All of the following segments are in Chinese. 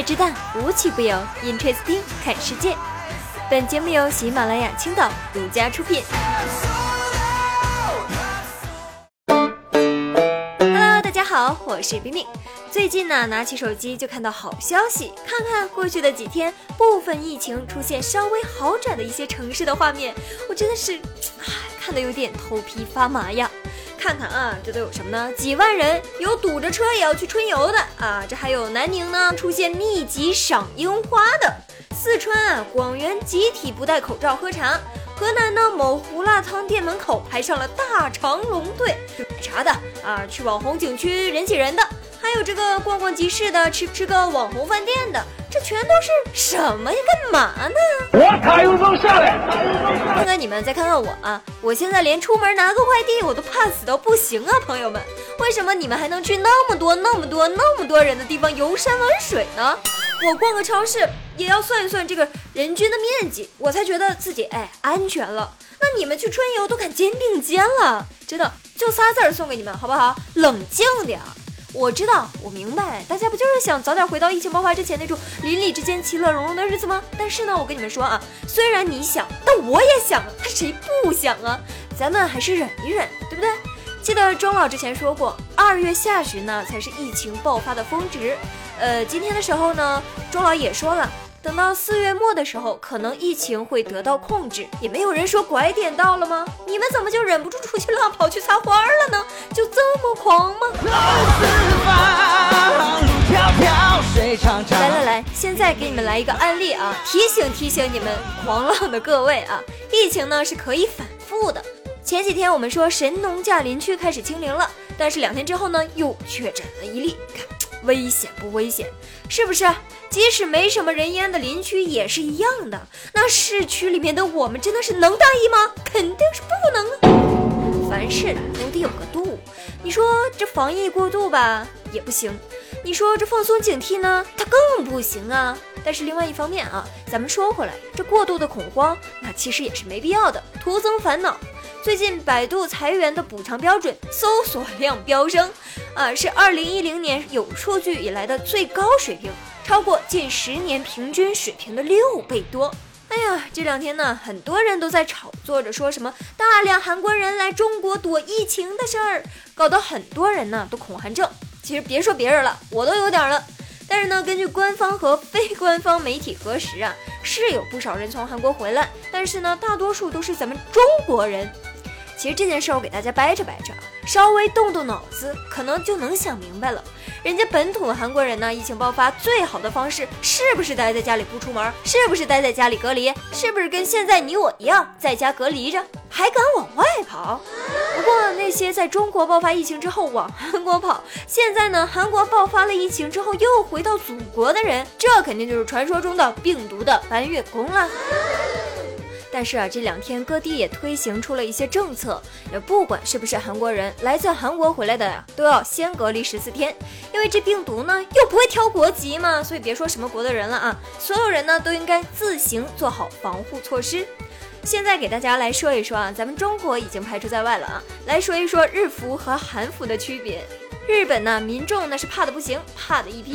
界之大，无奇不有。Interesting，看世界。本节目由喜马拉雅青岛独家出品。Hello，大家好，我是冰冰。最近呢，拿起手机就看到好消息，看看过去的几天，部分疫情出现稍微好转的一些城市的画面，我真的是，唉，看得有点头皮发麻呀。看看啊，这都有什么呢？几万人，有堵着车也要去春游的啊！这还有南宁呢，出现密集赏樱花的；四川啊，广元集体不戴口罩喝茶；河南呢，某胡辣汤店门口排上了大长龙队，去买茶的啊，去网红景区人挤人的，还有这个逛逛集市的，吃吃个网红饭店的。这全都是什么呀？干嘛呢？我卡有风下来。看看你们，再看看我啊！我现在连出门拿个快递我都怕死到不行啊，朋友们！为什么你们还能去那么多、那么多、那么多人的地方游山玩水呢？我逛个超市也要算一算这个人均的面积，我才觉得自己哎安全了。那你们去春游都敢肩并肩了，真的就仨字儿送给你们，好不好？冷静点。我知道，我明白，大家不就是想早点回到疫情爆发之前那种邻里之间其乐融融的日子吗？但是呢，我跟你们说啊，虽然你想，但我也想，他谁不想啊？咱们还是忍一忍，对不对？记得钟老之前说过，二月下旬呢才是疫情爆发的峰值。呃，今天的时候呢，钟老也说了。等到四月末的时候，可能疫情会得到控制，也没有人说拐点到了吗？你们怎么就忍不住出去浪跑去撒欢儿了呢？就这么狂吗？来来来，现在给你们来一个案例啊，提醒提醒你们狂浪的各位啊，疫情呢是可以反复的。前几天我们说神农架林区开始清零了，但是两天之后呢又确诊了一例，看危险不危险？是不是？即使没什么人烟的林区也是一样的。那市区里面的我们真的是能大意吗？肯定是不能！凡事都得有个度。你说这防疫过度吧，也不行；你说这放松警惕呢，它更不行啊。但是另外一方面啊，咱们说回来，这过度的恐慌，那其实也是没必要的，徒增烦恼。最近百度裁员的补偿标准，搜索量飙升，啊，是二零一零年有数据以来的最高水平。超过近十年平均水平的六倍多。哎呀，这两天呢，很多人都在炒作着，说什么大量韩国人来中国躲疫情的事儿，搞得很多人呢都恐韩症。其实别说别人了，我都有点了。但是呢，根据官方和非官方媒体核实啊，是有不少人从韩国回来，但是呢，大多数都是咱们中国人。其实这件事儿我给大家掰扯掰扯啊，稍微动动脑子，可能就能想明白了。人家本土韩国人呢，疫情爆发最好的方式是不是待在家里不出门？是不是待在家里隔离？是不是跟现在你我一样在家隔离着，还敢往外跑？不过那些在中国爆发疫情之后往韩国跑，现在呢韩国爆发了疫情之后又回到祖国的人，这肯定就是传说中的病毒的搬运工了。但是啊，这两天各地也推行出了一些政策，也不管是不是韩国人，来自韩国回来的呀，都要先隔离十四天。因为这病毒呢，又不会挑国籍嘛，所以别说什么国的人了啊，所有人呢都应该自行做好防护措施。现在给大家来说一说啊，咱们中国已经排除在外了啊，来说一说日服和韩服的区别。日本呢，民众那是怕的不行，怕的一批，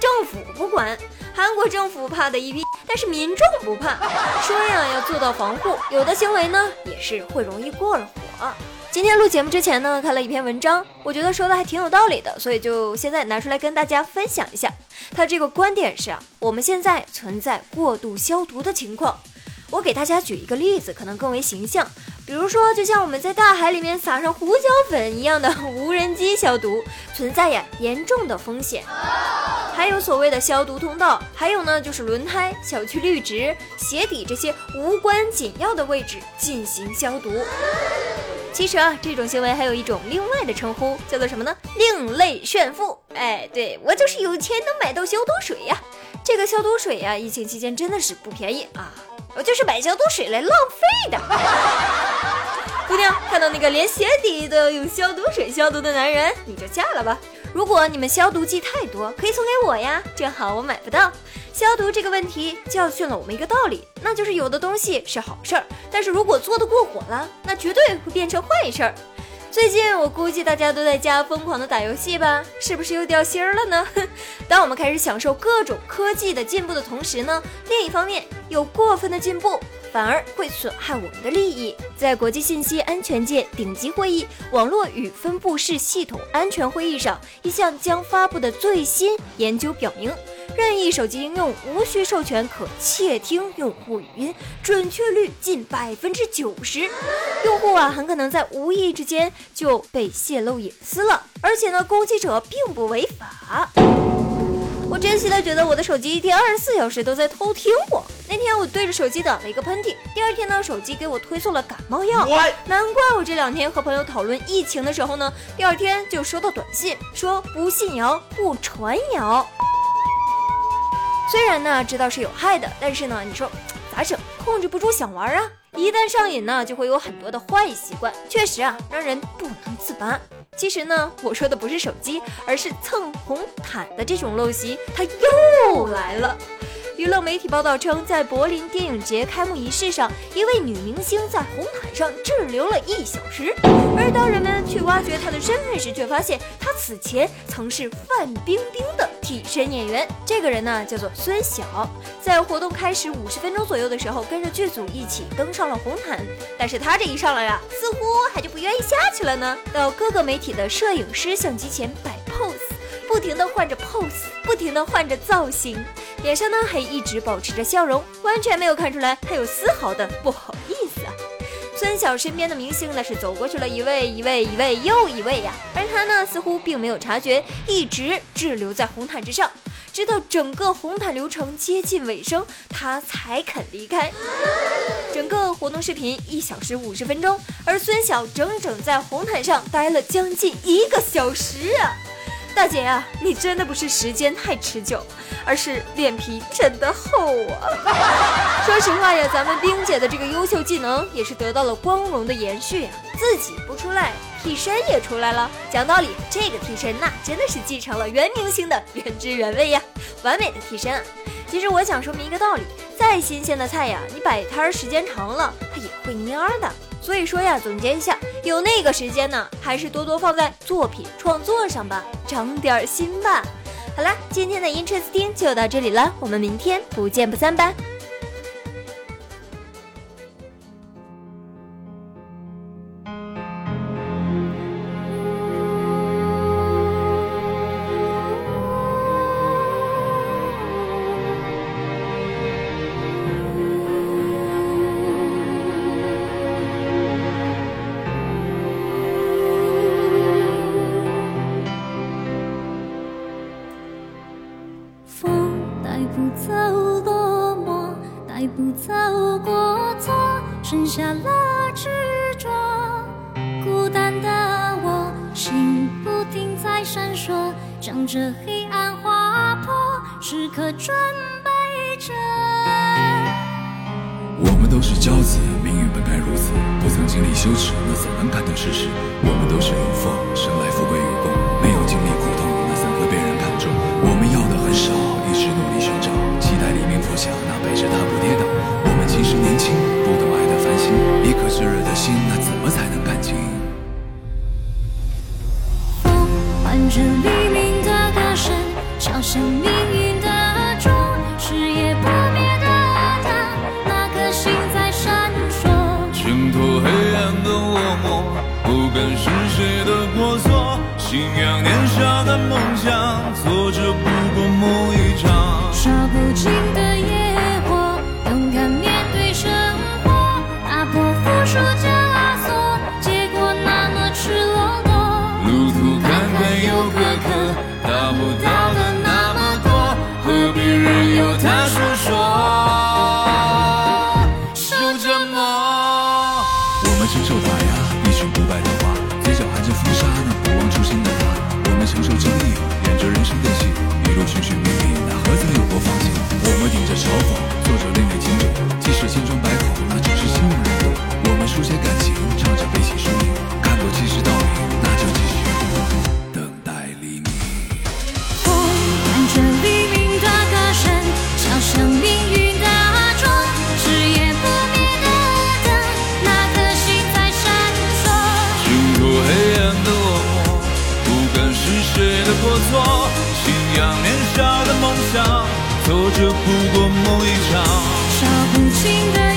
政府不管。韩国政府怕的一批，但是民众不怕。说呀，要做到防护，有的行为呢也是会容易过了火。今天录节目之前呢，看了一篇文章，我觉得说的还挺有道理的，所以就现在拿出来跟大家分享一下。他这个观点是啊，我们现在存在过度消毒的情况。我给大家举一个例子，可能更为形象。比如说，就像我们在大海里面撒上胡椒粉一样的无人机消毒，存在呀严重的风险。还有所谓的消毒通道，还有呢就是轮胎、小区绿植、鞋底这些无关紧要的位置进行消毒。其实啊，这种行为还有一种另外的称呼，叫做什么呢？另类炫富。哎，对我就是有钱能买到消毒水呀。这个消毒水呀，疫情期间真的是不便宜啊。我就是买消毒水来浪费的。姑娘，看到那个连鞋底都要用消毒水消毒的男人，你就嫁了吧。如果你们消毒剂太多，可以送给我呀，正好我买不到。消毒这个问题教训了我们一个道理，那就是有的东西是好事儿，但是如果做的过火了，那绝对会变成坏事儿。最近我估计大家都在家疯狂的打游戏吧，是不是又掉星儿了呢？当我们开始享受各种科技的进步的同时呢，另一方面有过分的进步反而会损害我们的利益。在国际信息安全界顶级会议——网络与分布式系统安全会议上，一项将发布的最新研究表明。任意手机应用无需授权可窃听用户语音，准确率近百分之九十。用户啊，很可能在无意之间就被泄露隐私了。而且呢，攻击者并不违法。我真心的觉得我的手机一天二十四小时都在偷听我。那天我对着手机打了一个喷嚏，第二天呢，手机给我推送了感冒药。难怪我这两天和朋友讨论疫情的时候呢，第二天就收到短信说不信谣不传谣。虽然呢知道是有害的，但是呢你说咋整？控制不住想玩啊！一旦上瘾呢，就会有很多的坏习惯，确实啊让人不能自拔。其实呢我说的不是手机，而是蹭红毯的这种陋习，它又来了。娱乐媒体报道称，在柏林电影节开幕仪式上，一位女明星在红毯上滞留了一小时。而当人们去挖掘她的身份时，却发现她此前曾是范冰冰的替身演员。这个人呢，叫做孙晓。在活动开始五十分钟左右的时候，跟着剧组一起登上了红毯。但是她这一上来呀，似乎还就不愿意下去了呢。到各个媒体的摄影师相机前摆。不停地换着 pose，不停地换着造型，脸上呢还一直保持着笑容，完全没有看出来他有丝毫的不好意思啊。孙晓身边的明星那是走过去了一位一位一位又一位呀，而他呢似乎并没有察觉，一直滞留在红毯之上，直到整个红毯流程接近尾声，他才肯离开。整个活动视频一小时五十分钟，而孙晓整整在红毯上待了将近一个小时啊。大姐呀，你真的不是时间太持久，而是脸皮真的厚啊！说实话呀，咱们冰姐的这个优秀技能也是得到了光荣的延续呀。自己不出来，替身也出来了。讲道理，这个替身那真的是继承了原明星的原汁原味呀，完美的替身。啊其实我想说明一个道理，再新鲜的菜呀，你摆摊时间长了，它也会蔫的。所以说呀，总结一下，有那个时间呢，还是多多放在作品创作上吧，长点心吧。好啦，今天的 Interesting 就到这里了，我们明天不见不散吧。剩下了执着。孤单的我，心不停在闪烁，将这黑暗划破，时刻准备着。我们都是骄子，命运本该如此，不曾经历羞耻，那怎能感动世事？我们都是龙凤，生来富贵与共，信仰年少的梦想，挫折不过梦一过错信仰年少的梦想挫折不过梦一场。不的